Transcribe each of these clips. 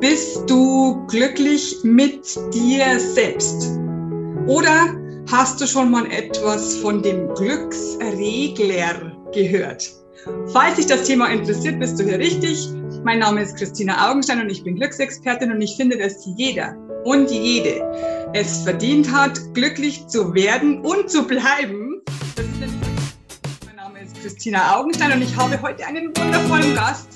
Bist du glücklich mit dir selbst? Oder hast du schon mal etwas von dem Glücksregler gehört? Falls dich das Thema interessiert, bist du hier richtig. Mein Name ist Christina Augenstein und ich bin Glücksexpertin und ich finde, dass jeder und jede es verdient hat, glücklich zu werden und zu bleiben. mein Name ist Christina Augenstein und ich habe heute einen wundervollen Gast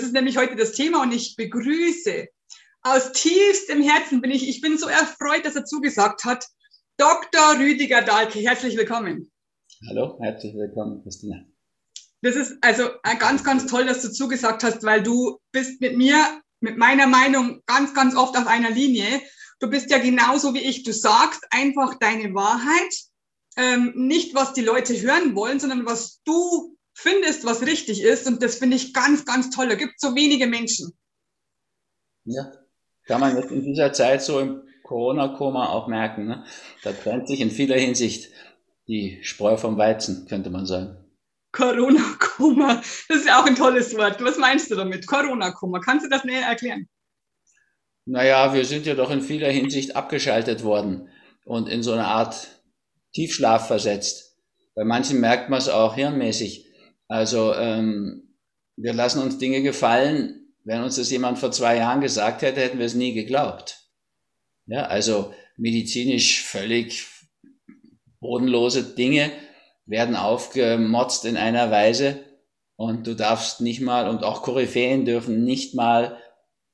Das ist nämlich heute das Thema und ich begrüße aus tiefstem Herzen bin ich, ich bin so erfreut, dass er zugesagt hat, Dr. Rüdiger Dahlke. Herzlich willkommen. Hallo, herzlich willkommen, Christina. Das ist also ganz, ganz toll, dass du zugesagt hast, weil du bist mit mir, mit meiner Meinung ganz, ganz oft auf einer Linie. Du bist ja genauso wie ich. Du sagst einfach deine Wahrheit, ähm, nicht was die Leute hören wollen, sondern was du findest, was richtig ist. Und das finde ich ganz, ganz toll. Da gibt es so wenige Menschen. Ja, kann man jetzt in dieser Zeit so im Corona-Koma auch merken. Ne? Da trennt sich in vieler Hinsicht die Spreu vom Weizen, könnte man sagen. Corona-Koma, das ist ja auch ein tolles Wort. Was meinst du damit? Corona-Koma, kannst du das näher erklären? Naja, wir sind ja doch in vieler Hinsicht abgeschaltet worden und in so eine Art Tiefschlaf versetzt. Bei manchen merkt man es auch hirnmäßig. Also ähm, wir lassen uns Dinge gefallen. Wenn uns das jemand vor zwei Jahren gesagt hätte, hätten wir es nie geglaubt. Ja, also medizinisch völlig bodenlose Dinge werden aufgemotzt in einer Weise und du darfst nicht mal, und auch Koryphäen dürfen nicht mal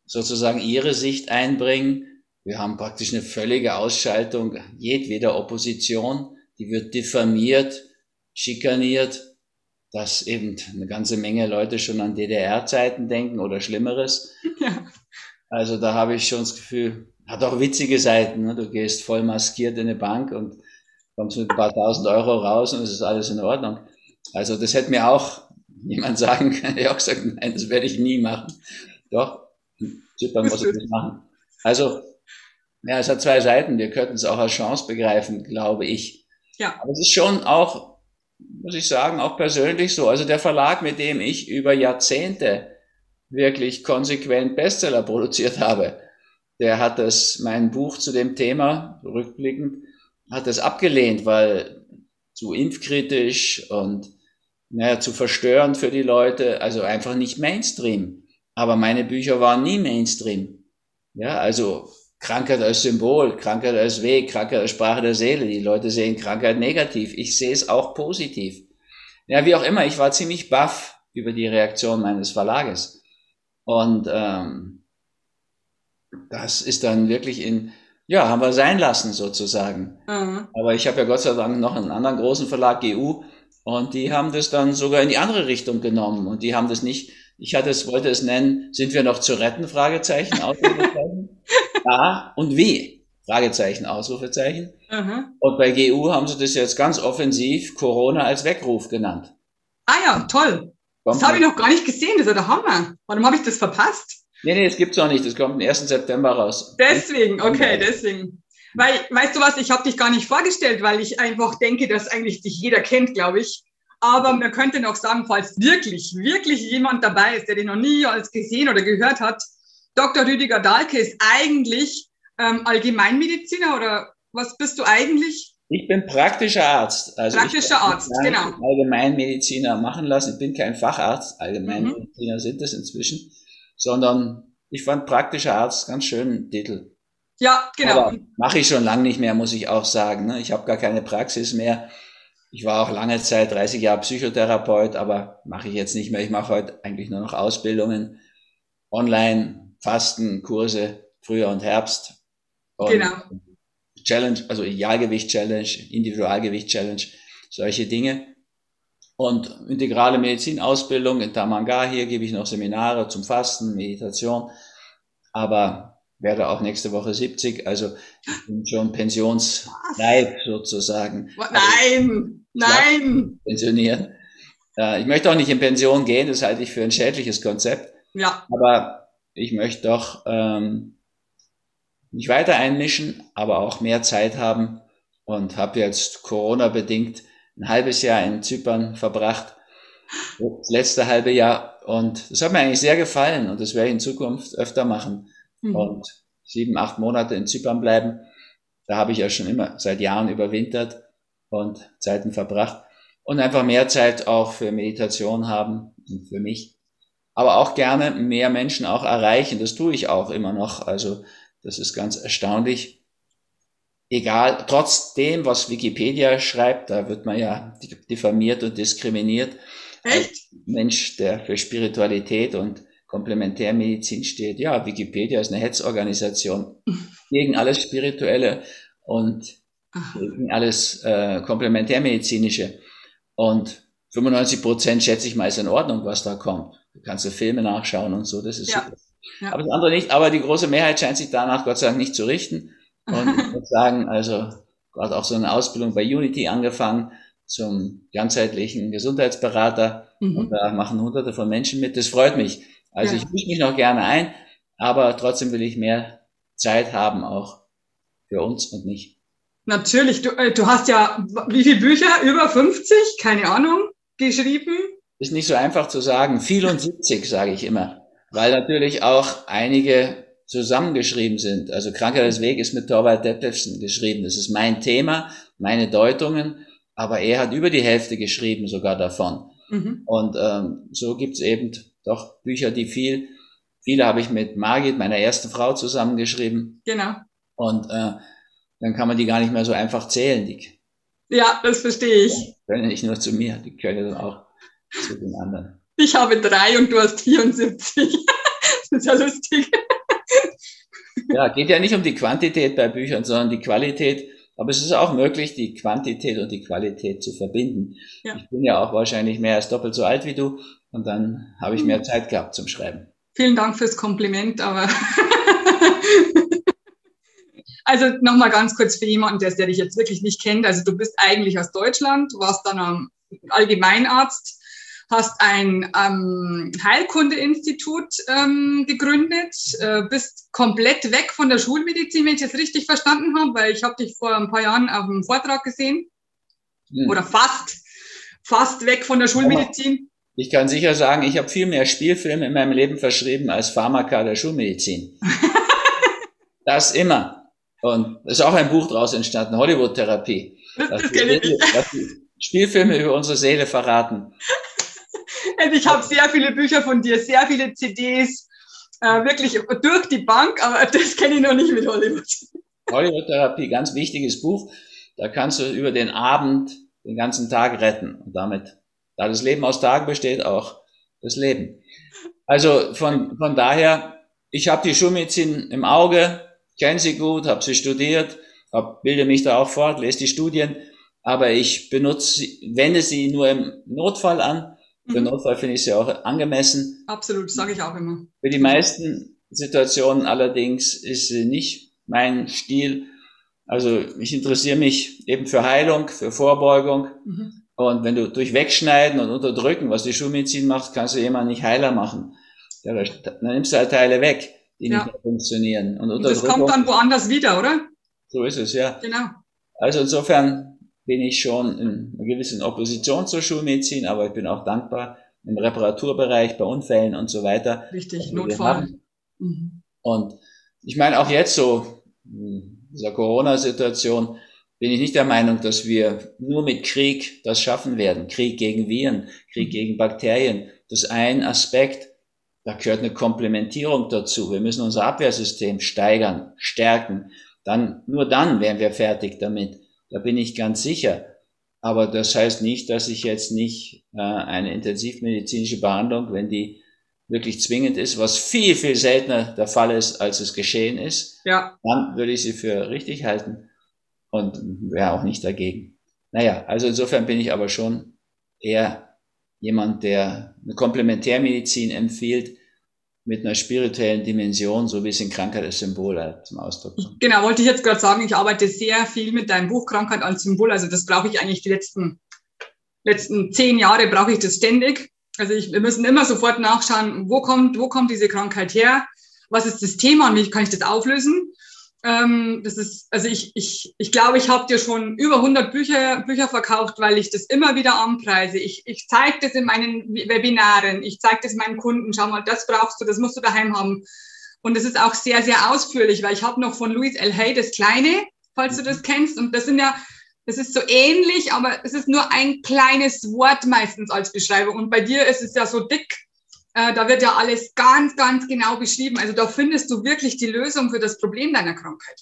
sozusagen ihre Sicht einbringen. Wir haben praktisch eine völlige Ausschaltung jedweder Opposition, die wird diffamiert, schikaniert dass eben eine ganze Menge Leute schon an DDR-Zeiten denken oder Schlimmeres. Ja. Also da habe ich schon das Gefühl, hat auch witzige Seiten. Ne? Du gehst voll maskiert in eine Bank und kommst mit ein paar tausend Euro raus und es ist alles in Ordnung. Also das hätte mir auch jemand sagen können. Ich auch gesagt, nein, das werde ich nie machen. Doch, Zypern muss ich nicht machen. Also, ja, es hat zwei Seiten. Wir könnten es auch als Chance begreifen, glaube ich. Ja. Aber es ist schon auch muss ich sagen, auch persönlich so. Also der Verlag, mit dem ich über Jahrzehnte wirklich konsequent Bestseller produziert habe, der hat das, mein Buch zu dem Thema, rückblickend, hat das abgelehnt, weil zu impfkritisch und naja, zu verstörend für die Leute, also einfach nicht Mainstream. Aber meine Bücher waren nie Mainstream. Ja, also Krankheit als Symbol, Krankheit als Weg, Krankheit als Sprache der Seele. Die Leute sehen Krankheit negativ. Ich sehe es auch positiv. Ja, wie auch immer, ich war ziemlich baff über die Reaktion meines Verlages. Und ähm, das ist dann wirklich in, ja, haben wir sein lassen sozusagen. Mhm. Aber ich habe ja Gott sei Dank noch einen anderen großen Verlag, GU, und die haben das dann sogar in die andere Richtung genommen. Und die haben das nicht, ich hatte es, wollte es nennen, sind wir noch zu retten? Fragezeichen, Ja und wie? Fragezeichen, Ausrufezeichen. Mhm. Und bei GU haben sie das jetzt ganz offensiv Corona als Weckruf genannt. Ah ja, toll. Kommt das habe ich noch gar nicht gesehen, das ist ja der Hammer. Warum habe ich das verpasst? Nee, nee, das gibt's noch nicht. Das kommt am 1. September raus. Deswegen, okay, deswegen. Weil, weißt du was, ich habe dich gar nicht vorgestellt, weil ich einfach denke, dass eigentlich dich jeder kennt, glaube ich. Aber man könnte noch sagen, falls wirklich, wirklich jemand dabei ist, der den noch nie als gesehen oder gehört hat, Dr. Rüdiger Dahlke ist eigentlich ähm, Allgemeinmediziner oder was bist du eigentlich? Ich bin praktischer Arzt. Also praktischer Arzt, genau. Allgemeinmediziner machen lassen. Ich bin kein Facharzt. Allgemeinmediziner mhm. sind das inzwischen, sondern ich fand praktischer Arzt ganz schönen Titel. Ja, genau. Mache ich schon lange nicht mehr, muss ich auch sagen. Ne? Ich habe gar keine Praxis mehr. Ich war auch lange Zeit, 30 Jahre Psychotherapeut, aber mache ich jetzt nicht mehr. Ich mache heute eigentlich nur noch Ausbildungen, online, Fasten, Kurse, Frühjahr und Herbst. Und genau. Challenge, also Idealgewicht-Challenge, Individualgewicht-Challenge, solche Dinge. Und integrale Medizinausbildung in Tamanga, hier gebe ich noch Seminare zum Fasten, Meditation. aber werde auch nächste Woche 70, also ich bin schon pensionsreif sozusagen. Nein, nein. Pensionieren. Äh, ich möchte auch nicht in Pension gehen, das halte ich für ein schädliches Konzept. Ja. Aber ich möchte doch ähm, mich weiter einmischen, aber auch mehr Zeit haben und habe jetzt Corona-bedingt ein halbes Jahr in Zypern verbracht, das letzte halbe Jahr. Und das hat mir eigentlich sehr gefallen und das werde ich in Zukunft öfter machen. Mhm. Und sieben, acht Monate in Zypern bleiben. Da habe ich ja schon immer seit Jahren überwintert und Zeiten verbracht. Und einfach mehr Zeit auch für Meditation haben und für mich. Aber auch gerne mehr Menschen auch erreichen. Das tue ich auch immer noch. Also das ist ganz erstaunlich. Egal, trotzdem, was Wikipedia schreibt, da wird man ja diffamiert und diskriminiert. Echt? Als Mensch, der für Spiritualität und Komplementärmedizin steht. Ja, Wikipedia ist eine Hetzorganisation gegen alles Spirituelle und gegen alles äh, Komplementärmedizinische. Und 95 Prozent schätze ich mal ist in Ordnung, was da kommt. Du kannst du Filme nachschauen und so, das ist ja. super. Ja. Aber das andere nicht. Aber die große Mehrheit scheint sich danach Gott sei Dank nicht zu richten. Und ich muss sagen, also gerade auch so eine Ausbildung bei Unity angefangen zum ganzheitlichen Gesundheitsberater. Mhm. Und da machen hunderte von Menschen mit. Das freut mich. Also ja. ich mische mich noch gerne ein, aber trotzdem will ich mehr Zeit haben auch für uns und mich. Natürlich, du, äh, du hast ja wie viele Bücher? Über 50? Keine Ahnung, geschrieben? Ist nicht so einfach zu sagen. Viel und 70, sage ich immer weil natürlich auch einige zusammengeschrieben sind. Also Krankheit des Weg ist mit Torvald Detlefsen geschrieben. Das ist mein Thema, meine Deutungen, aber er hat über die Hälfte geschrieben sogar davon. Mhm. Und ähm, so gibt's eben doch Bücher, die viel, viele habe ich mit Margit, meiner ersten Frau, zusammengeschrieben. Genau. Und äh, dann kann man die gar nicht mehr so einfach zählen. Die ja, das verstehe ich. Die können nicht nur zu mir, die können dann auch zu den anderen. Ich habe drei und du hast 74. das ist ja lustig. Ja, geht ja nicht um die Quantität bei Büchern, sondern die Qualität. Aber es ist auch möglich, die Quantität und die Qualität zu verbinden. Ja. Ich bin ja auch wahrscheinlich mehr als doppelt so alt wie du und dann habe ich mehr Zeit gehabt zum Schreiben. Vielen Dank fürs Kompliment, aber also nochmal ganz kurz für jemanden, der, der dich jetzt wirklich nicht kennt. Also du bist eigentlich aus Deutschland, warst dann am Allgemeinarzt hast ein ähm, Heilkundeinstitut ähm, gegründet, äh, bist komplett weg von der Schulmedizin, wenn ich das richtig verstanden habe, weil ich habe dich vor ein paar Jahren auf einem Vortrag gesehen. Hm. Oder fast, fast weg von der Schulmedizin. Ich kann sicher sagen, ich habe viel mehr Spielfilme in meinem Leben verschrieben als Pharmaka der Schulmedizin. das immer. Und es ist auch ein Buch daraus entstanden, Hollywood-Therapie. Das, das, das Spielfilme über unsere Seele verraten. Ich habe sehr viele Bücher von dir, sehr viele CDs, äh, wirklich durch die Bank, aber das kenne ich noch nicht mit Hollywood. Hollywood-Therapie, ganz wichtiges Buch. Da kannst du über den Abend den ganzen Tag retten. Und damit, da das Leben aus Tagen besteht, auch das Leben. Also von, von daher, ich habe die Schulmedizin im Auge, kenne sie gut, habe sie studiert, hab, bilde mich da auch fort, lese die Studien, aber ich benutze, wende sie nur im Notfall an für mhm. Notfall finde ich sie auch angemessen. Absolut, sage ich auch immer. Für die meisten Situationen allerdings ist sie nicht mein Stil. Also ich interessiere mich eben für Heilung, für Vorbeugung. Mhm. Und wenn du durch Wegschneiden und Unterdrücken, was die Schulmedizin macht, kannst du jemanden nicht heiler machen. Ja, dann nimmst du halt Teile weg, die ja. nicht mehr funktionieren. Und, und das kommt dann woanders wieder, oder? So ist es, ja. Genau. Also insofern bin ich schon in einer gewissen Opposition zur Schulmedizin, aber ich bin auch dankbar im Reparaturbereich, bei Unfällen und so weiter. Richtig, Notfall. Mhm. Und ich meine auch jetzt so, in dieser Corona-Situation, bin ich nicht der Meinung, dass wir nur mit Krieg das schaffen werden. Krieg gegen Viren, Krieg mhm. gegen Bakterien. Das ist ein Aspekt. Da gehört eine Komplementierung dazu. Wir müssen unser Abwehrsystem steigern, stärken. Dann, nur dann wären wir fertig damit. Da bin ich ganz sicher. Aber das heißt nicht, dass ich jetzt nicht äh, eine intensivmedizinische Behandlung, wenn die wirklich zwingend ist, was viel, viel seltener der Fall ist, als es geschehen ist, ja. dann würde ich sie für richtig halten und wäre auch nicht dagegen. Naja, also insofern bin ich aber schon eher jemand, der eine Komplementärmedizin empfiehlt, mit einer spirituellen Dimension, so wie es in Krankheit als Symbol halt zum Ausdruck kommt. Genau, wollte ich jetzt gerade sagen, ich arbeite sehr viel mit deinem Buch Krankheit als Symbol. Also das brauche ich eigentlich die letzten, letzten zehn Jahre brauche ich das ständig. Also ich, wir müssen immer sofort nachschauen, wo kommt, wo kommt diese Krankheit her? Was ist das Thema und wie kann ich das auflösen? Ähm, das ist, also ich, ich, ich glaube, ich habe dir schon über 100 Bücher, Bücher verkauft, weil ich das immer wieder anpreise. Ich, ich zeige das in meinen Webinaren, ich zeige das meinen Kunden. Schau mal, das brauchst du, das musst du daheim haben. Und es ist auch sehr, sehr ausführlich, weil ich habe noch von Louis L. Hay das Kleine, falls du das kennst. Und das sind ja, das ist so ähnlich, aber es ist nur ein kleines Wort meistens als Beschreibung. Und bei dir ist es ja so dick, äh, da wird ja alles ganz, ganz genau beschrieben. Also da findest du wirklich die Lösung für das Problem deiner Krankheit.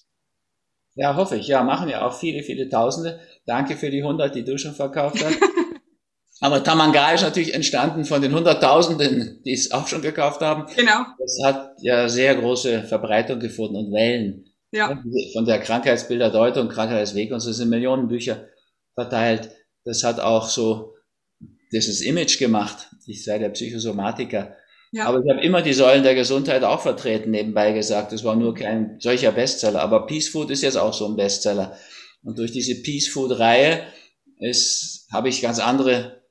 Ja, hoffe ich. Ja, machen ja auch viele, viele Tausende. Danke für die 100, die du schon verkauft hast. Aber Tamanga ist natürlich entstanden von den Hunderttausenden, die es auch schon gekauft haben. Genau. Das hat ja sehr große Verbreitung gefunden und Wellen. Ja. Von der Krankheitsbilderdeutung, Krankheitsweg und so sind Millionen Bücher verteilt. Das hat auch so dieses Image gemacht. Ich sei der Psychosomatiker. Ja. Aber ich habe immer die Säulen der Gesundheit auch vertreten, nebenbei gesagt. Das war nur kein solcher Bestseller. Aber Peace Food ist jetzt auch so ein Bestseller. Und durch diese Peace Food Reihe ist, habe ich ganz andere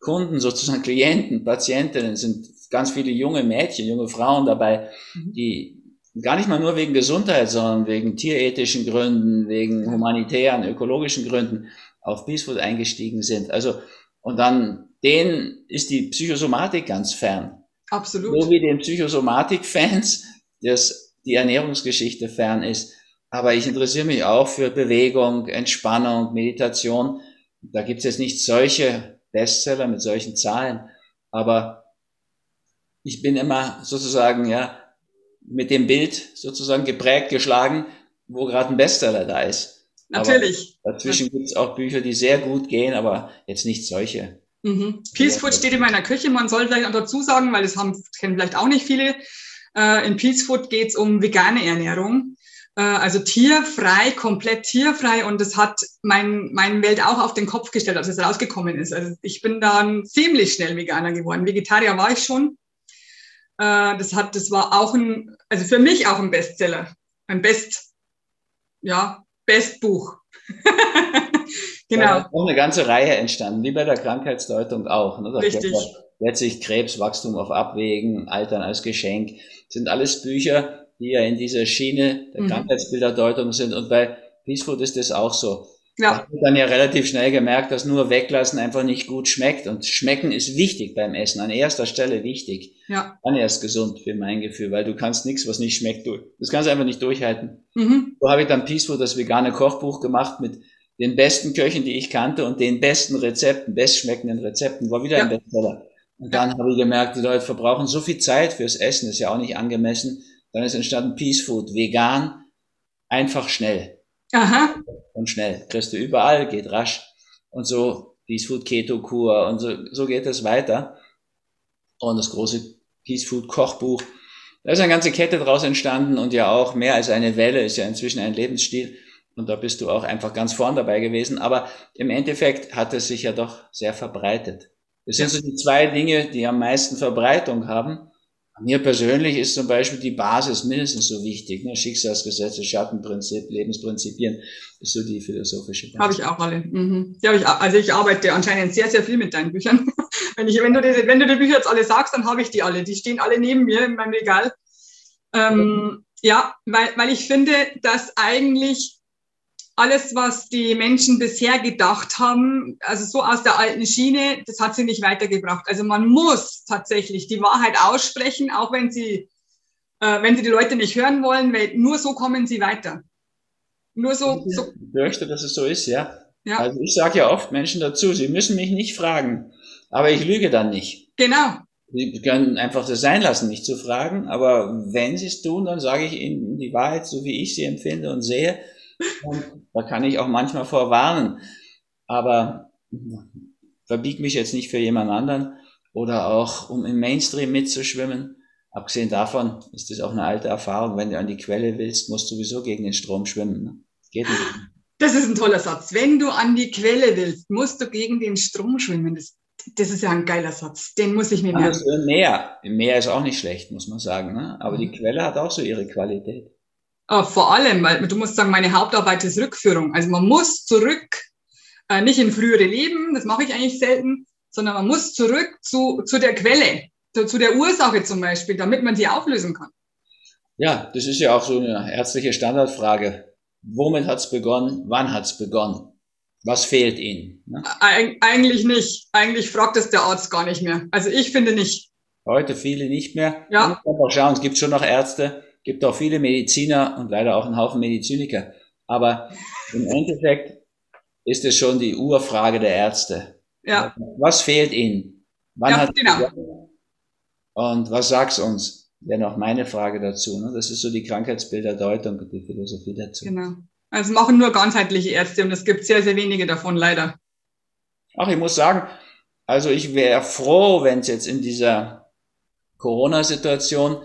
Kunden, sozusagen Klienten, Patientinnen, sind ganz viele junge Mädchen, junge Frauen dabei, mhm. die gar nicht mal nur wegen Gesundheit, sondern wegen tierethischen Gründen, wegen humanitären, ökologischen Gründen auf Peace Food eingestiegen sind. Also, und dann denen ist die Psychosomatik ganz fern. Absolut. So wie den Psychosomatik-Fans das die Ernährungsgeschichte fern ist. Aber ich interessiere mich auch für Bewegung, Entspannung, Meditation. Da gibt es jetzt nicht solche Bestseller mit solchen Zahlen, aber ich bin immer sozusagen ja mit dem Bild sozusagen geprägt, geschlagen, wo gerade ein Bestseller da ist. Natürlich. Aber dazwischen gibt es auch Bücher, die sehr gut gehen, aber jetzt nicht solche. Mhm. Peace Food steht in meiner Küche. Man soll vielleicht auch dazu sagen, weil das haben, kennen vielleicht auch nicht viele. Äh, in Peace Food geht es um vegane Ernährung. Äh, also tierfrei, komplett tierfrei. Und das hat mein, mein Welt auch auf den Kopf gestellt, als es rausgekommen ist. Also ich bin dann ziemlich schnell Veganer geworden. Vegetarier war ich schon. Äh, das hat, das war auch ein, also für mich auch ein Bestseller. Ein Best, ja, Bestbuch. Genau. Da ist auch eine ganze Reihe entstanden, wie bei der Krankheitsdeutung auch. Ne? Da Richtig. Letztlich Krebs, Wachstum auf Abwägen, Altern als Geschenk, sind alles Bücher, die ja in dieser Schiene der mhm. Krankheitsbilderdeutung sind. Und bei Peace Food ist das auch so. Ja. Ich habe dann ja relativ schnell gemerkt, dass nur weglassen einfach nicht gut schmeckt. Und schmecken ist wichtig beim Essen, an erster Stelle wichtig. Ja. Dann erst gesund für mein Gefühl, weil du kannst nichts, was nicht schmeckt, du, das kannst du einfach nicht durchhalten. Mhm. So habe ich dann Peace Food, das vegane Kochbuch gemacht mit den besten Köchen, die ich kannte und den besten Rezepten, bestschmeckenden Rezepten, war wieder ja. ein Bestseller. Und dann habe ich gemerkt, die Leute verbrauchen so viel Zeit fürs Essen, ist ja auch nicht angemessen. Dann ist entstanden Peace Food, vegan, einfach schnell. Aha. Und schnell. Kriegst du überall, geht rasch. Und so Peace Food Keto Kur und so, so geht es weiter. Und das große Peace Food Kochbuch. Da ist eine ganze Kette draus entstanden und ja auch mehr als eine Welle, ist ja inzwischen ein Lebensstil. Und da bist du auch einfach ganz vorn dabei gewesen. Aber im Endeffekt hat es sich ja doch sehr verbreitet. Das sind so die zwei Dinge, die am meisten Verbreitung haben. Mir persönlich ist zum Beispiel die Basis mindestens so wichtig. Ne? Schicksalsgesetze, Schattenprinzip, Lebensprinzipien ist so die philosophische Basis. Habe ich auch alle. Mhm. Die ich, also ich arbeite anscheinend sehr, sehr viel mit deinen Büchern. wenn, ich, wenn, du die, wenn du die Bücher jetzt alle sagst, dann habe ich die alle. Die stehen alle neben mir in meinem Regal. Ähm, ja, weil, weil ich finde, dass eigentlich alles, was die Menschen bisher gedacht haben, also so aus der alten Schiene, das hat sie nicht weitergebracht. Also man muss tatsächlich die Wahrheit aussprechen, auch wenn sie, äh, wenn sie die Leute nicht hören wollen, weil nur so kommen sie weiter. Nur so. Ich so. möchte, dass es so ist, ja. ja. Also ich sage ja oft Menschen dazu, sie müssen mich nicht fragen, aber ich lüge dann nicht. Genau. Sie können einfach das sein lassen, nicht zu fragen, aber wenn sie es tun, dann sage ich ihnen die Wahrheit, so wie ich sie empfinde und sehe. Und da kann ich auch manchmal vorwarnen. Aber verbieg mich jetzt nicht für jemand anderen oder auch um im Mainstream mitzuschwimmen. Abgesehen davon ist das auch eine alte Erfahrung. Wenn du an die Quelle willst, musst du sowieso gegen den Strom schwimmen. Ne? Geht nicht. Das ist ein toller Satz. Wenn du an die Quelle willst, musst du gegen den Strom schwimmen. Das, das ist ja ein geiler Satz. Den muss ich mir merken. Also im Meer. Im Meer ist auch nicht schlecht, muss man sagen. Ne? Aber die mhm. Quelle hat auch so ihre Qualität. Oh, vor allem, weil du musst sagen, meine Hauptarbeit ist Rückführung. Also man muss zurück, äh, nicht in frühere Leben, das mache ich eigentlich selten, sondern man muss zurück zu, zu der Quelle, zu, zu der Ursache zum Beispiel, damit man sie auflösen kann. Ja, das ist ja auch so eine ärztliche Standardfrage. Womit hat es begonnen? Wann hat es begonnen? Was fehlt Ihnen? Ne? Eig eigentlich nicht. Eigentlich fragt es der Arzt gar nicht mehr. Also ich finde nicht. Heute viele nicht mehr. Ja. Aber schauen, es gibt schon noch Ärzte, gibt auch viele Mediziner und leider auch einen Haufen Mediziniker. Aber im Endeffekt ist es schon die Urfrage der Ärzte. Ja. Was fehlt Ihnen? Wann ja, hat genau. Und was sagt's uns? Wäre noch meine Frage dazu. Ne? Das ist so die Krankheitsbilderdeutung und die Philosophie dazu. Genau. Also machen nur ganzheitliche Ärzte und es gibt sehr, sehr wenige davon, leider. Ach, ich muss sagen, also ich wäre froh, wenn es jetzt in dieser Corona-Situation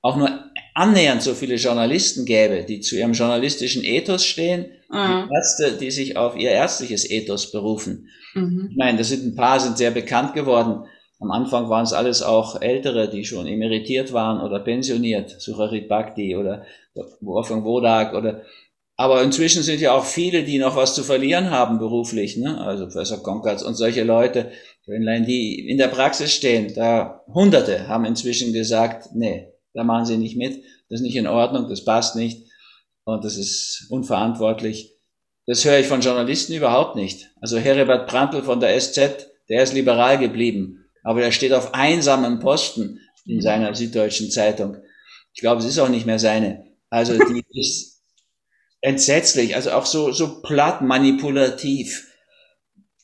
auch nur annähernd so viele Journalisten gäbe, die zu ihrem journalistischen Ethos stehen, mhm. Ärzte, die sich auf ihr ärztliches Ethos berufen. Mhm. Ich meine, das sind ein paar, sind sehr bekannt geworden. Am Anfang waren es alles auch Ältere, die schon emeritiert waren oder pensioniert, Sucharit Bhakti oder Wolfgang Wodak oder aber inzwischen sind ja auch viele, die noch was zu verlieren haben beruflich, ne? also Professor Konkertz und solche Leute, die in der Praxis stehen, da Hunderte haben inzwischen gesagt, nee, da machen sie nicht mit, das ist nicht in Ordnung, das passt nicht und das ist unverantwortlich. Das höre ich von Journalisten überhaupt nicht. Also Heribert Prantl von der SZ, der ist liberal geblieben, aber der steht auf einsamen Posten in seiner Süddeutschen Zeitung. Ich glaube, es ist auch nicht mehr seine. Also die ist entsetzlich, also auch so, so platt manipulativ.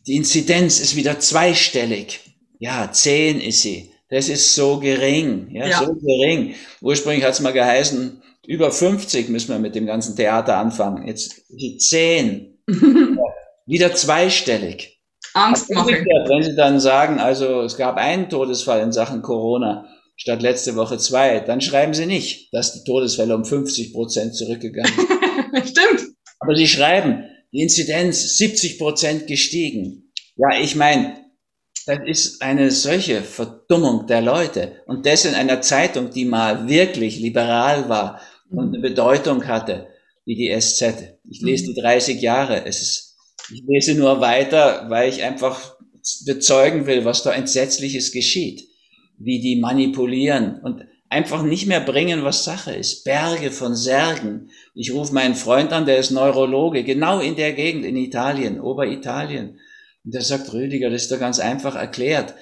Die Inzidenz ist wieder zweistellig. Ja, zehn ist sie. Das ist so gering, ja, ja. so gering. Ursprünglich hat es mal geheißen, über 50 müssen wir mit dem ganzen Theater anfangen. Jetzt die zehn. wieder zweistellig. Angst machen. Wenn Sie dann sagen, also es gab einen Todesfall in Sachen Corona statt letzte Woche zwei, dann schreiben Sie nicht, dass die Todesfälle um 50 Prozent zurückgegangen sind. Stimmt. Aber sie schreiben, die Inzidenz 70 Prozent gestiegen. Ja, ich meine, das ist eine solche Verdummung der Leute. Und das in einer Zeitung, die mal wirklich liberal war und eine Bedeutung hatte, wie die SZ. Ich lese die 30 Jahre. Es ist, ich lese nur weiter, weil ich einfach bezeugen will, was da Entsetzliches geschieht. Wie die manipulieren und einfach nicht mehr bringen, was Sache ist. Berge von Särgen. Ich rufe meinen Freund an, der ist Neurologe, genau in der Gegend in Italien, Oberitalien. Und der sagt, Rüdiger, das ist doch ganz einfach erklärt.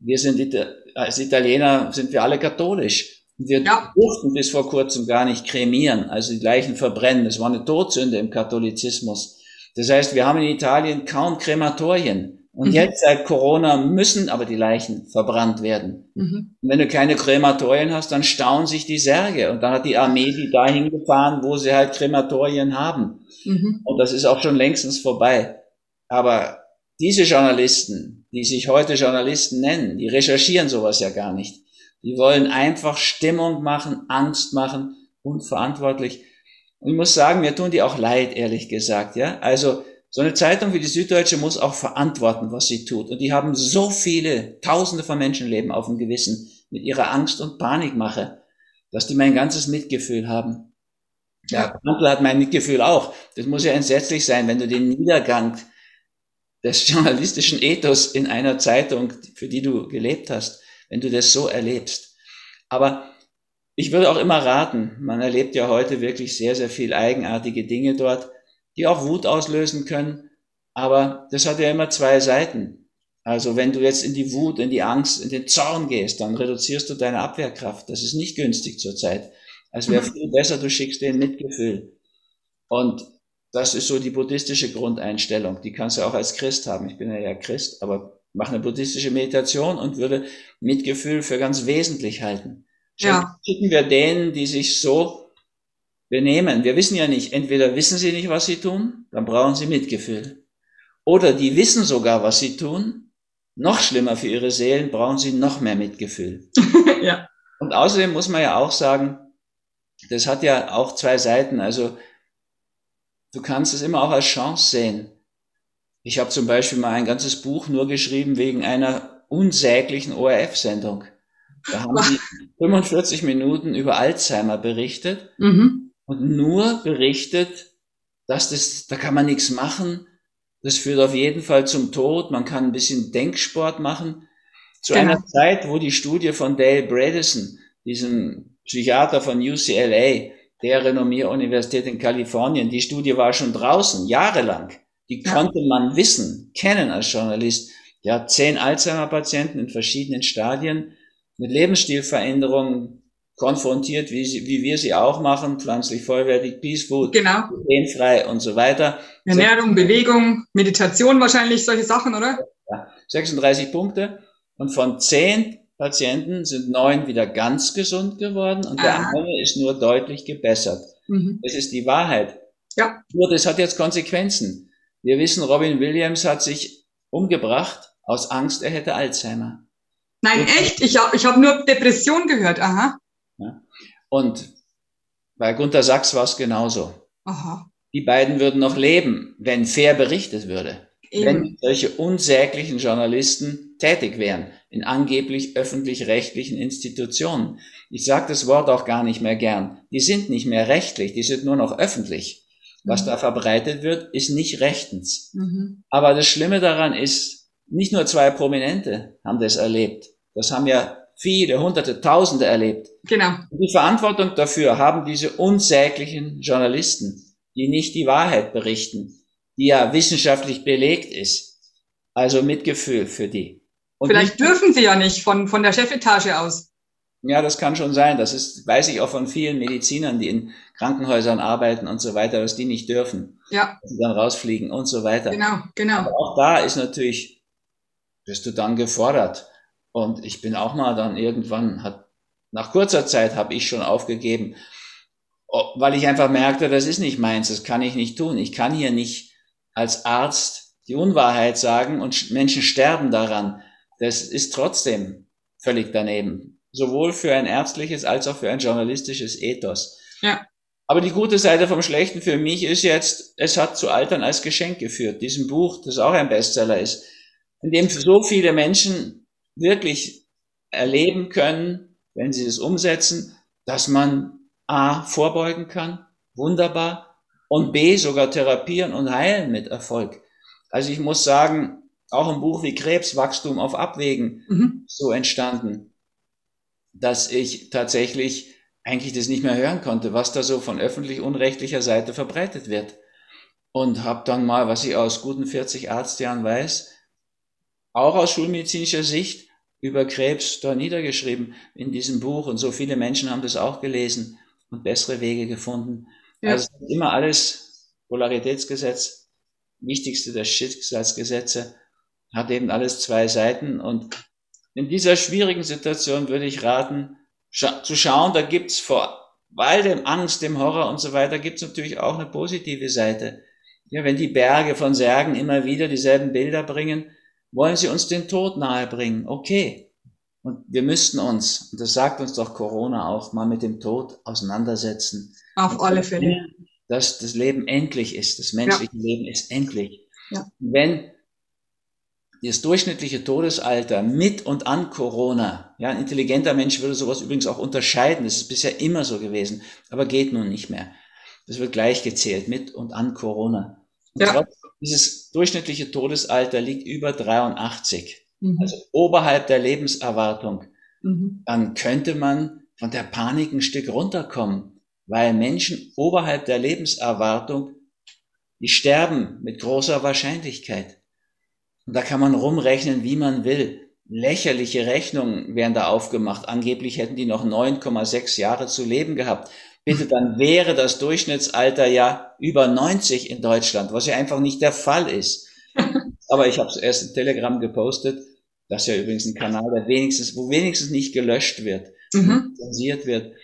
Wir sind, als Italiener sind wir alle katholisch. Wir ja. durften bis vor kurzem gar nicht kremieren, also die Leichen verbrennen. Das war eine Todsünde im Katholizismus. Das heißt, wir haben in Italien kaum Krematorien. Und mhm. jetzt seit Corona müssen aber die Leichen verbrannt werden. Mhm. Und wenn du keine Krematorien hast, dann stauen sich die Särge. Und dann hat die Armee die dahin gefahren, wo sie halt Krematorien haben. Mhm. Und das ist auch schon längstens vorbei. Aber diese Journalisten, die sich heute Journalisten nennen, die recherchieren sowas ja gar nicht. Die wollen einfach Stimmung machen, Angst machen, unverantwortlich. Und ich muss sagen, mir tun die auch leid, ehrlich gesagt, ja. Also, so eine Zeitung wie die Süddeutsche muss auch verantworten, was sie tut. Und die haben so viele, tausende von Menschenleben auf dem Gewissen mit ihrer Angst und Panikmache, dass die mein ganzes Mitgefühl haben. Ja, Brandl hat mein Mitgefühl auch. Das muss ja entsetzlich sein, wenn du den Niedergang des journalistischen Ethos in einer Zeitung, für die du gelebt hast, wenn du das so erlebst. Aber ich würde auch immer raten, man erlebt ja heute wirklich sehr, sehr viel eigenartige Dinge dort die auch Wut auslösen können. Aber das hat ja immer zwei Seiten. Also wenn du jetzt in die Wut, in die Angst, in den Zorn gehst, dann reduzierst du deine Abwehrkraft. Das ist nicht günstig zurzeit. Es wäre mhm. viel besser, du schickst den Mitgefühl. Und das ist so die buddhistische Grundeinstellung. Die kannst du auch als Christ haben. Ich bin ja ja Christ, aber mach eine buddhistische Meditation und würde Mitgefühl für ganz wesentlich halten. Ja. Schicken wir denen, die sich so benehmen. Wir wissen ja nicht, entweder wissen sie nicht, was sie tun, dann brauchen sie Mitgefühl. Oder die wissen sogar, was sie tun. Noch schlimmer für ihre Seelen, brauchen sie noch mehr Mitgefühl. ja. Und außerdem muss man ja auch sagen, das hat ja auch zwei Seiten. Also du kannst es immer auch als Chance sehen. Ich habe zum Beispiel mal ein ganzes Buch nur geschrieben wegen einer unsäglichen ORF-Sendung. Da haben die 45 Minuten über Alzheimer berichtet mhm. und nur berichtet, dass das, da kann man nichts machen. Das führt auf jeden Fall zum Tod. Man kann ein bisschen Denksport machen. Zu genau. einer Zeit, wo die Studie von Dale Bredesen, diesem Psychiater von UCLA, der Renommier-Universität in Kalifornien, die Studie war schon draußen, jahrelang. Die ja. konnte man wissen, kennen als Journalist. Ja, zehn Alzheimer-Patienten in verschiedenen Stadien mit Lebensstilveränderungen konfrontiert, wie, sie, wie wir sie auch machen, pflanzlich vollwertig, Peace Food, genau. frei und so weiter. Ernährung, Bewegung, Meditation wahrscheinlich, solche Sachen, oder? Ja, 36 Punkte. Und von zehn Patienten sind neun wieder ganz gesund geworden und der eine ist nur deutlich gebessert. Mhm. Das ist die Wahrheit. Ja. Nur das hat jetzt Konsequenzen. Wir wissen, Robin Williams hat sich umgebracht aus Angst, er hätte Alzheimer. Nein, echt? Ich habe ich hab nur Depression gehört. Aha. Ja. Und bei Gunter Sachs war es genauso. Aha. Die beiden würden noch leben, wenn fair berichtet würde. Eben. Wenn solche unsäglichen Journalisten tätig wären in angeblich öffentlich-rechtlichen Institutionen. Ich sage das Wort auch gar nicht mehr gern. Die sind nicht mehr rechtlich, die sind nur noch öffentlich. Was mhm. da verbreitet wird, ist nicht rechtens. Mhm. Aber das Schlimme daran ist, nicht nur zwei Prominente haben das erlebt. Das haben ja viele, hunderte, tausende erlebt. Genau. Und die Verantwortung dafür haben diese unsäglichen Journalisten, die nicht die Wahrheit berichten, die ja wissenschaftlich belegt ist. Also Mitgefühl für die. Und Vielleicht dürfen sie ja nicht von, von der Chefetage aus. Ja, das kann schon sein. Das ist, weiß ich auch von vielen Medizinern, die in Krankenhäusern arbeiten und so weiter, dass die nicht dürfen. Ja. Dass sie dann rausfliegen und so weiter. Genau, genau. Aber auch da ist natürlich, bist du dann gefordert. Und ich bin auch mal dann irgendwann, hat, nach kurzer Zeit habe ich schon aufgegeben, weil ich einfach merkte, das ist nicht meins, das kann ich nicht tun. Ich kann hier nicht als Arzt die Unwahrheit sagen und Menschen sterben daran. Das ist trotzdem völlig daneben. Sowohl für ein ärztliches als auch für ein journalistisches Ethos. Ja. Aber die gute Seite vom Schlechten für mich ist jetzt, es hat zu Altern als Geschenk geführt. Diesem Buch, das auch ein Bestseller ist, in dem so viele Menschen wirklich erleben können, wenn sie es umsetzen, dass man A vorbeugen kann, wunderbar, und B sogar therapieren und heilen mit Erfolg. Also ich muss sagen, auch ein Buch wie Krebswachstum auf Abwägen mhm. so entstanden, dass ich tatsächlich eigentlich das nicht mehr hören konnte, was da so von öffentlich-unrechtlicher Seite verbreitet wird. Und habe dann mal, was ich aus guten 40 Arztjahren weiß, auch aus schulmedizinischer Sicht über Krebs da niedergeschrieben in diesem Buch und so viele Menschen haben das auch gelesen und bessere Wege gefunden. Ja. Also immer alles Polaritätsgesetz, wichtigste der Schicksalsgesetze, hat eben alles zwei Seiten und in dieser schwierigen Situation würde ich raten, scha zu schauen, da gibt's vor all dem Angst, dem Horror und so weiter, gibt's natürlich auch eine positive Seite. Ja, wenn die Berge von Särgen immer wieder dieselben Bilder bringen, wollen sie uns den Tod nahebringen. Okay. Und wir müssten uns, und das sagt uns doch Corona auch, mal mit dem Tod auseinandersetzen. Auf alle Fälle. Dass das Leben endlich ist, das menschliche ja. Leben ist endlich. Ja. Wenn das durchschnittliche Todesalter mit und an Corona, ja, ein intelligenter Mensch würde sowas übrigens auch unterscheiden, das ist bisher immer so gewesen, aber geht nun nicht mehr. Das wird gleichgezählt mit und an Corona. Und ja. dieses durchschnittliche Todesalter liegt über 83, mhm. also oberhalb der Lebenserwartung, mhm. dann könnte man von der Panik ein Stück runterkommen, weil Menschen oberhalb der Lebenserwartung, die sterben mit großer Wahrscheinlichkeit. Und da kann man rumrechnen, wie man will. Lächerliche Rechnungen werden da aufgemacht. Angeblich hätten die noch 9,6 Jahre zu leben gehabt. Bitte, dann wäre das Durchschnittsalter ja über 90 in Deutschland, was ja einfach nicht der Fall ist. Aber ich habe es erst in Telegram gepostet. Das ist ja übrigens ein Kanal, der wenigstens, wo wenigstens nicht gelöscht wird, mhm. zensiert wird.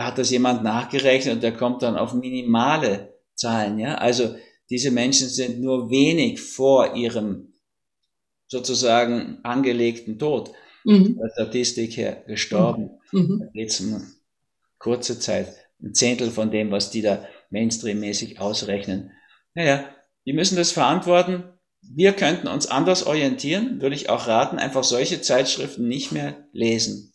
Da hat das jemand nachgerechnet und der kommt dann auf minimale Zahlen. Ja, also diese Menschen sind nur wenig vor ihrem sozusagen angelegten Tod mhm. der Statistik her gestorben. Mhm. Da geht's um kurze Zeit ein Zehntel von dem, was die da Mainstream-mäßig ausrechnen. Naja, die müssen das verantworten. wir könnten uns anders orientieren, würde ich auch raten, einfach solche Zeitschriften nicht mehr lesen.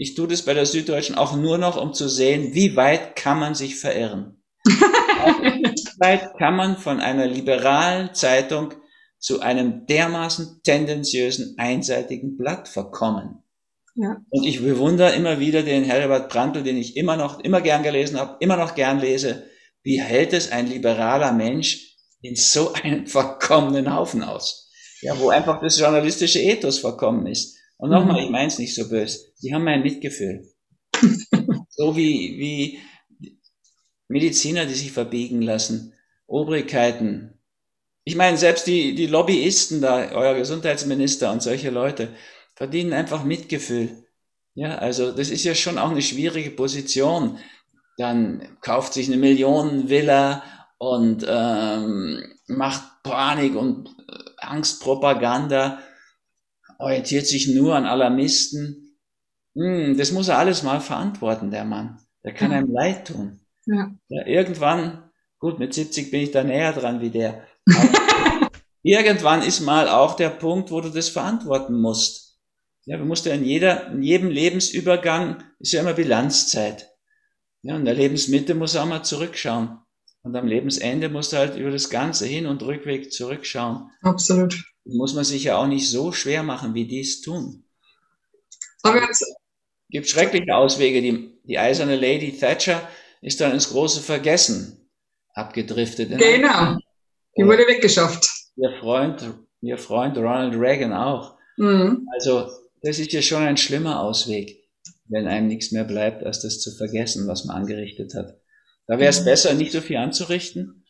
Ich tue das bei der Süddeutschen auch nur noch, um zu sehen, wie weit kann man sich verirren. wie weit kann man von einer liberalen Zeitung zu einem dermaßen tendenziösen, einseitigen Blatt verkommen. Ja. Und ich bewundere immer wieder den Herbert Prantl, den ich immer noch, immer gern gelesen habe, immer noch gern lese. Wie hält es ein liberaler Mensch in so einen verkommenen Haufen aus? Ja, wo einfach das journalistische Ethos verkommen ist. Und nochmal, mhm. ich meine es nicht so böse. Die haben mein Mitgefühl. so wie, wie Mediziner, die sich verbiegen lassen, Obrigkeiten. Ich meine, selbst die, die Lobbyisten da, euer Gesundheitsminister und solche Leute, verdienen einfach Mitgefühl. Ja, also das ist ja schon auch eine schwierige Position. Dann kauft sich eine Millionenvilla und ähm, macht Panik und äh, Angstpropaganda orientiert sich nur an Alarmisten. Hm, das muss er alles mal verantworten, der Mann. Der kann einem leid tun. Ja. ja. irgendwann, gut, mit 70 bin ich da näher dran wie der. irgendwann ist mal auch der Punkt, wo du das verantworten musst. Ja, du musst ja in jeder, in jedem Lebensübergang ist ja immer Bilanzzeit. Ja, in der Lebensmitte muss er auch mal zurückschauen. Und am Lebensende musst du halt über das Ganze hin und rückweg zurückschauen. Absolut muss man sich ja auch nicht so schwer machen, wie die es tun. Aber es gibt schreckliche Auswege. Die, die eiserne Lady Thatcher ist dann ins große Vergessen abgedriftet. Genau. Die wurde weggeschafft. Ihr Freund, ihr Freund Ronald Reagan auch. Mhm. Also, das ist ja schon ein schlimmer Ausweg, wenn einem nichts mehr bleibt, als das zu vergessen, was man angerichtet hat. Da wäre es mhm. besser, nicht so viel anzurichten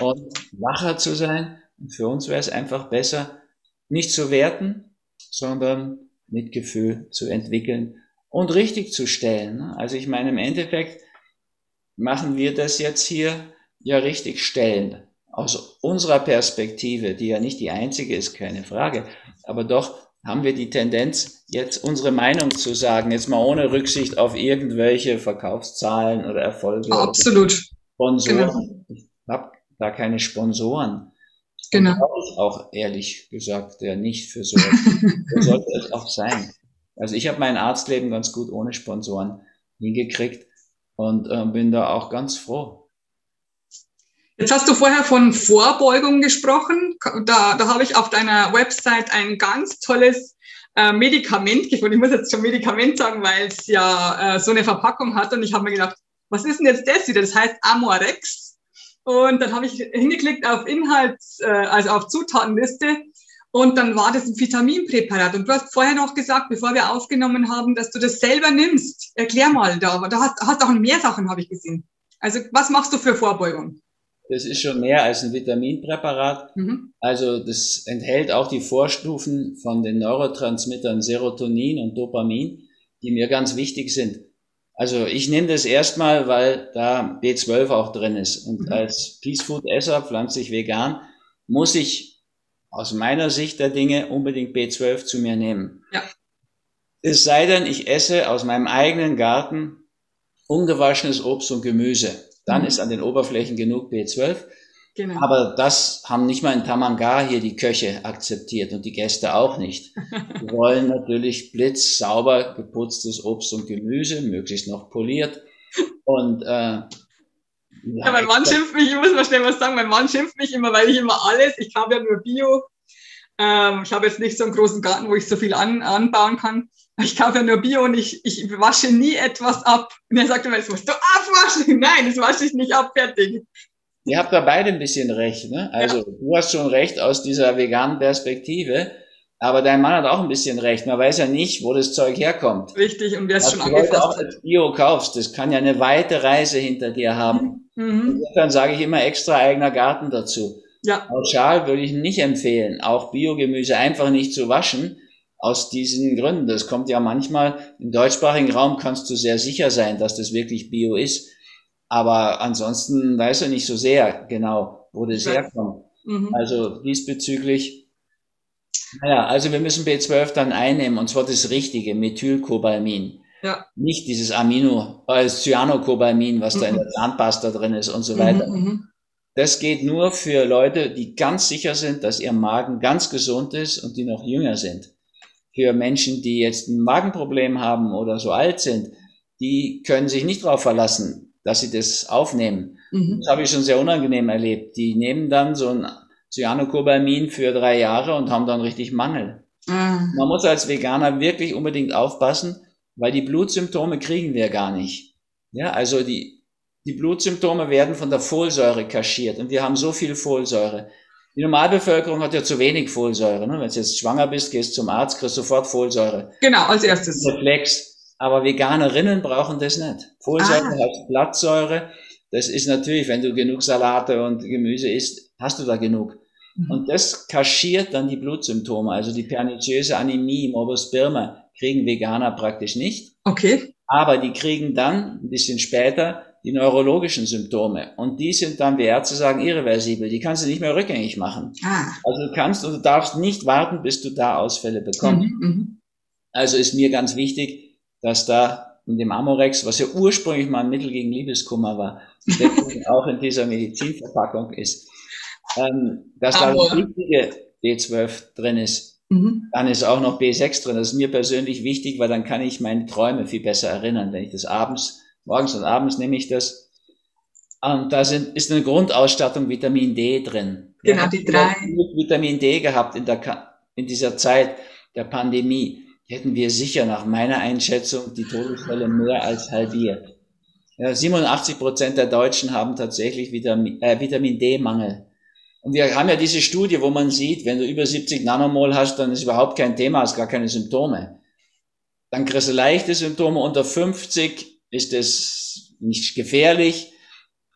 und wacher zu sein und für uns wäre es einfach besser, nicht zu werten, sondern Mitgefühl zu entwickeln und richtig zu stellen. Also ich meine, im Endeffekt machen wir das jetzt hier ja richtig stellen. Aus unserer Perspektive, die ja nicht die einzige ist, keine Frage, aber doch haben wir die Tendenz, jetzt unsere Meinung zu sagen, jetzt mal ohne Rücksicht auf irgendwelche Verkaufszahlen oder Erfolge. Absolut. Sponsoren. Genau. Ich habe da keine Sponsoren. Genau. Und auch ehrlich gesagt ja nicht für so. so sollte es auch sein. Also ich habe mein Arztleben ganz gut ohne Sponsoren hingekriegt und äh, bin da auch ganz froh. Jetzt hast du vorher von Vorbeugung gesprochen. Da, da habe ich auf deiner Website ein ganz tolles äh, Medikament gefunden. Ich muss jetzt schon Medikament sagen, weil es ja äh, so eine Verpackung hat. Und ich habe mir gedacht, was ist denn jetzt das wieder? Das heißt Amorex. Und dann habe ich hingeklickt auf Inhalts, äh, also auf Zutatenliste. Und dann war das ein Vitaminpräparat. Und du hast vorher noch gesagt, bevor wir aufgenommen haben, dass du das selber nimmst. Erklär mal da. Da hast, hast auch mehr Sachen, habe ich gesehen. Also was machst du für Vorbeugung? Das ist schon mehr als ein Vitaminpräparat. Mhm. Also das enthält auch die Vorstufen von den Neurotransmittern Serotonin und Dopamin, die mir ganz wichtig sind. Also ich nehme das erstmal, weil da B12 auch drin ist. Und mhm. als Peace Food Esser, pflanzlich vegan, muss ich aus meiner Sicht der Dinge unbedingt B12 zu mir nehmen. Ja. Es sei denn, ich esse aus meinem eigenen Garten ungewaschenes Obst und Gemüse. Dann mhm. ist an den Oberflächen genug B12. Genau. Aber das haben nicht mal in Tamanga hier die Köche akzeptiert und die Gäste auch nicht. Wir wollen natürlich blitzsauber geputztes Obst und Gemüse, möglichst noch poliert. Und äh, ja, ja, mein Mann schimpft mich, ich muss mal schnell was sagen, mein Mann schimpft mich immer, weil ich immer alles, ich habe ja nur Bio, ähm, ich habe jetzt nicht so einen großen Garten, wo ich so viel an, anbauen kann. Ich kaufe ja nur Bio und ich, ich wasche nie etwas ab. Und er sagt immer, das musst du abwaschen. Nein, das wasche ich nicht ab, fertig. Ihr habt da beide ein bisschen recht. Ne? Also ja. du hast schon recht aus dieser veganen Perspektive, aber dein Mann hat auch ein bisschen recht. Man weiß ja nicht, wo das Zeug herkommt. Richtig, und wer es schon angefasst du auch als Bio kaufst, das kann ja eine weite Reise hinter dir haben. Mhm. Insofern sage ich immer extra eigener Garten dazu. Ja. Pauschal würde ich nicht empfehlen, auch Biogemüse einfach nicht zu waschen. Aus diesen Gründen. Das kommt ja manchmal, im deutschsprachigen Raum kannst du sehr sicher sein, dass das wirklich Bio ist. Aber ansonsten weiß er nicht so sehr genau, wo das herkommt. Mhm. Also diesbezüglich, naja, also wir müssen B12 dann einnehmen, und zwar das richtige, Methylcobalamin. Ja. Nicht dieses Amino, äh, Cyanocobalamin, was mhm. da in der Zahnpasta drin ist und so weiter. Mhm, mhm. Das geht nur für Leute, die ganz sicher sind, dass ihr Magen ganz gesund ist und die noch jünger sind. Für Menschen, die jetzt ein Magenproblem haben oder so alt sind, die können sich nicht darauf verlassen, dass sie das aufnehmen. Mhm. Das habe ich schon sehr unangenehm erlebt. Die nehmen dann so ein Cyanocobalamin für drei Jahre und haben dann richtig Mangel. Mhm. Man muss als Veganer wirklich unbedingt aufpassen, weil die Blutsymptome kriegen wir gar nicht. Ja, also die, die Blutsymptome werden von der Folsäure kaschiert und wir haben so viel Folsäure. Die Normalbevölkerung hat ja zu wenig Folsäure. Ne? Wenn du jetzt schwanger bist, gehst zum Arzt, kriegst sofort Folsäure. Genau, als erstes. Reflex. Aber Veganerinnen brauchen das nicht. Folsäure ah. hat Blattsäure. Das ist natürlich, wenn du genug Salate und Gemüse isst, hast du da genug. Mhm. Und das kaschiert dann die Blutsymptome. Also die perniziöse Anämie, Morbus Birma, kriegen Veganer praktisch nicht. Okay. Aber die kriegen dann ein bisschen später die neurologischen Symptome. Und die sind dann, wie Ärzte sagen, irreversibel. Die kannst du nicht mehr rückgängig machen. Ah. Also du kannst und du darfst nicht warten, bis du da Ausfälle bekommst. Mhm, mhm, also ist mir ganz wichtig, dass da in dem Amorex, was ja ursprünglich mal ein Mittel gegen Liebeskummer war, auch in dieser Medizinverpackung ist, ähm, dass Aber. da das richtige B12 drin ist. Mhm. Dann ist auch noch B6 drin. Das ist mir persönlich wichtig, weil dann kann ich meine Träume viel besser erinnern, wenn ich das abends, morgens und abends nehme ich das. Und da sind, ist eine Grundausstattung Vitamin D drin. Genau, ja, die drei. Vitamin D gehabt in, der, in dieser Zeit der Pandemie. Hätten wir sicher nach meiner Einschätzung die Todesfälle mehr als halbiert. Ja, 87 Prozent der Deutschen haben tatsächlich Vitamin, äh, Vitamin D-Mangel. Und wir haben ja diese Studie, wo man sieht, wenn du über 70 Nanomol hast, dann ist überhaupt kein Thema, hast gar keine Symptome. Dann kriegst du leichte Symptome. Unter 50 ist es nicht gefährlich,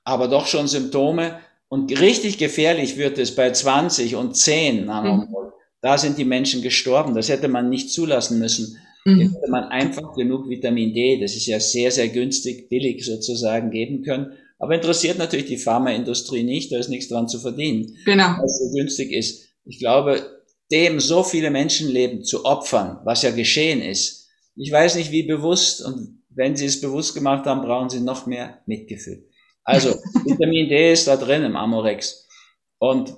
aber doch schon Symptome. Und richtig gefährlich wird es bei 20 und 10 Nanomol. Mhm. Da sind die Menschen gestorben. Das hätte man nicht zulassen müssen. Mhm. Hätte man einfach genug Vitamin D, das ist ja sehr, sehr günstig, billig sozusagen, geben können. Aber interessiert natürlich die Pharmaindustrie nicht, da ist nichts dran zu verdienen. Genau. Was so günstig ist. Ich glaube, dem so viele Menschenleben zu opfern, was ja geschehen ist. Ich weiß nicht, wie bewusst und wenn Sie es bewusst gemacht haben, brauchen Sie noch mehr Mitgefühl. Also, Vitamin D ist da drin im Amorex. Und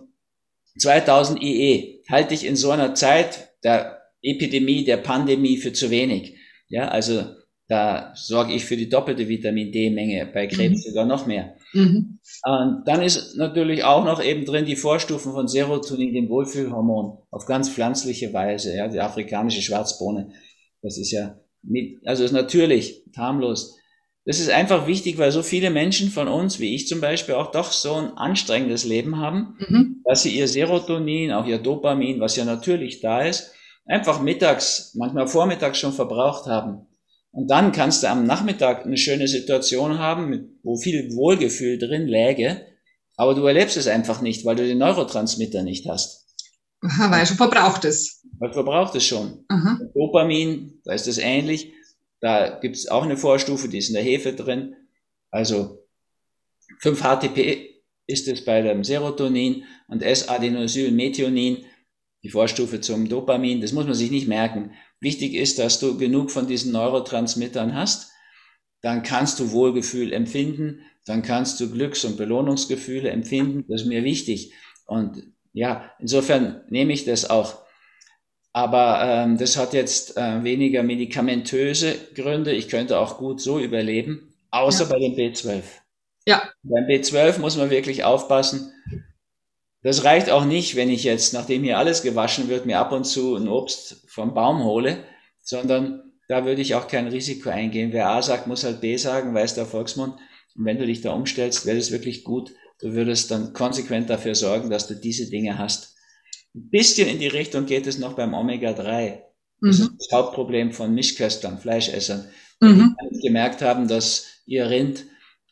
2000 IE halte ich in so einer Zeit der Epidemie, der Pandemie für zu wenig. Ja, also da sorge ich für die doppelte Vitamin D-Menge, bei Krebs mhm. sogar noch mehr. Mhm. Und dann ist natürlich auch noch eben drin die Vorstufen von Serotonin, dem Wohlfühlhormon, auf ganz pflanzliche Weise. Ja, die afrikanische Schwarzbohne, das ist ja, mit, also ist natürlich harmlos. Das ist einfach wichtig, weil so viele Menschen von uns, wie ich zum Beispiel, auch doch so ein anstrengendes Leben haben, mhm. dass sie ihr Serotonin, auch ihr Dopamin, was ja natürlich da ist, einfach mittags, manchmal vormittags schon verbraucht haben. Und dann kannst du am Nachmittag eine schöne Situation haben, wo viel Wohlgefühl drin läge, aber du erlebst es einfach nicht, weil du den Neurotransmitter nicht hast. Aha, weil schon verbraucht es. Weil verbraucht es schon. Aha. Dopamin, da ist es ähnlich. Da gibt es auch eine Vorstufe, die ist in der Hefe drin. Also 5-HTP ist es bei dem Serotonin und S-Adenosylmethionin, die Vorstufe zum Dopamin. Das muss man sich nicht merken. Wichtig ist, dass du genug von diesen Neurotransmittern hast. Dann kannst du Wohlgefühl empfinden, dann kannst du Glücks- und Belohnungsgefühle empfinden. Das ist mir wichtig. Und ja, insofern nehme ich das auch. Aber ähm, das hat jetzt äh, weniger medikamentöse Gründe. Ich könnte auch gut so überleben, außer ja. bei dem B12. Ja. Beim B12 muss man wirklich aufpassen. Das reicht auch nicht, wenn ich jetzt, nachdem hier alles gewaschen wird, mir ab und zu ein Obst vom Baum hole, sondern da würde ich auch kein Risiko eingehen. Wer A sagt, muss halt B sagen, weiß der Volksmund. Und wenn du dich da umstellst, wäre das wirklich gut. Du würdest dann konsequent dafür sorgen, dass du diese Dinge hast. Ein bisschen in die Richtung geht es noch beim Omega-3. Das mhm. ist das Hauptproblem von Mischköstlern, Fleischessern, mhm. die gemerkt haben, dass ihr Rind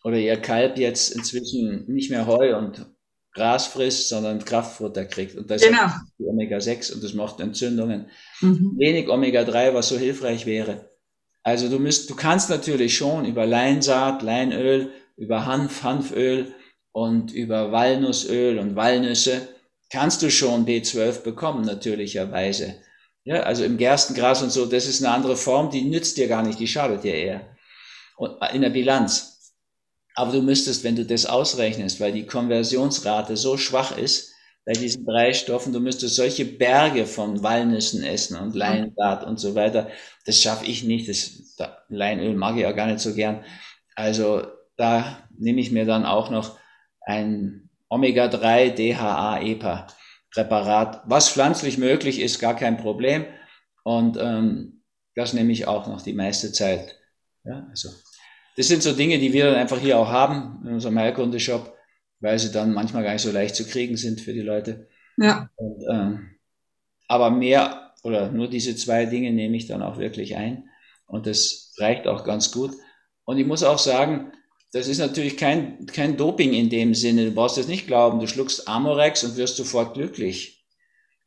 oder ihr Kalb jetzt inzwischen nicht mehr Heu und Gras frisst, sondern Kraftfutter kriegt. Und das genau. ist Omega-6 und das macht Entzündungen. Mhm. Wenig Omega-3, was so hilfreich wäre. Also du müsst, du kannst natürlich schon über Leinsaat, Leinöl, über Hanf, Hanföl und über Walnussöl und Walnüsse kannst du schon B12 bekommen, natürlicherweise. Ja, also im Gerstengras und so, das ist eine andere Form, die nützt dir gar nicht, die schadet dir eher. Und in der Bilanz. Aber du müsstest, wenn du das ausrechnest, weil die Konversionsrate so schwach ist, bei diesen drei Stoffen, du müsstest solche Berge von Walnüssen essen und Leinsaat und so weiter. Das schaffe ich nicht. Das, Leinöl mag ich auch gar nicht so gern. Also da nehme ich mir dann auch noch ein Omega-3 DHA-EPA Präparat, was pflanzlich möglich ist, gar kein Problem. Und ähm, das nehme ich auch noch die meiste Zeit. Ja, also das sind so Dinge, die wir dann einfach hier auch haben in unserem Heilkunde-Shop, weil sie dann manchmal gar nicht so leicht zu kriegen sind für die Leute. Ja. Und, ähm, aber mehr oder nur diese zwei Dinge nehme ich dann auch wirklich ein. Und das reicht auch ganz gut. Und ich muss auch sagen, das ist natürlich kein, kein Doping in dem Sinne. Du brauchst jetzt nicht glauben, du schluckst Amorex und wirst sofort glücklich.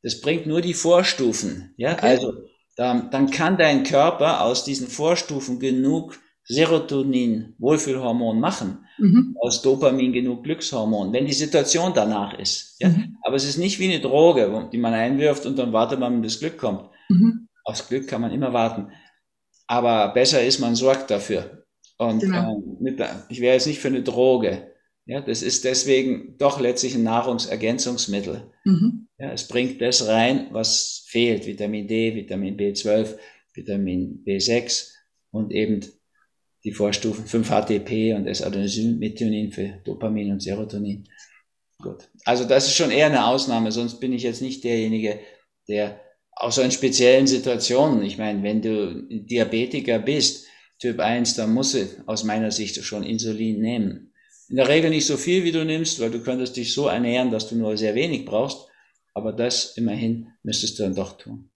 Das bringt nur die Vorstufen. Ja, okay. also dann, dann kann dein Körper aus diesen Vorstufen genug Serotonin, Wohlfühlhormon machen, mhm. aus Dopamin genug Glückshormon, wenn die Situation danach ist. Ja? Mhm. Aber es ist nicht wie eine Droge, die man einwirft und dann wartet man, bis Glück kommt. Mhm. Aufs Glück kann man immer warten. Aber besser ist, man sorgt dafür. Und genau. ähm, mit, ich wäre jetzt nicht für eine Droge. Ja, das ist deswegen doch letztlich ein Nahrungsergänzungsmittel. Mhm. Ja, es bringt das rein, was fehlt. Vitamin D, Vitamin B12, Vitamin B6 und eben die Vorstufen 5-HTP und S-Adenosinmethionin für Dopamin und Serotonin. Gut. Also das ist schon eher eine Ausnahme, sonst bin ich jetzt nicht derjenige, der so in speziellen Situationen, ich meine, wenn du Diabetiker bist, Typ 1, dann musst du aus meiner Sicht schon Insulin nehmen. In der Regel nicht so viel, wie du nimmst, weil du könntest dich so ernähren, dass du nur sehr wenig brauchst. Aber das immerhin müsstest du dann doch tun.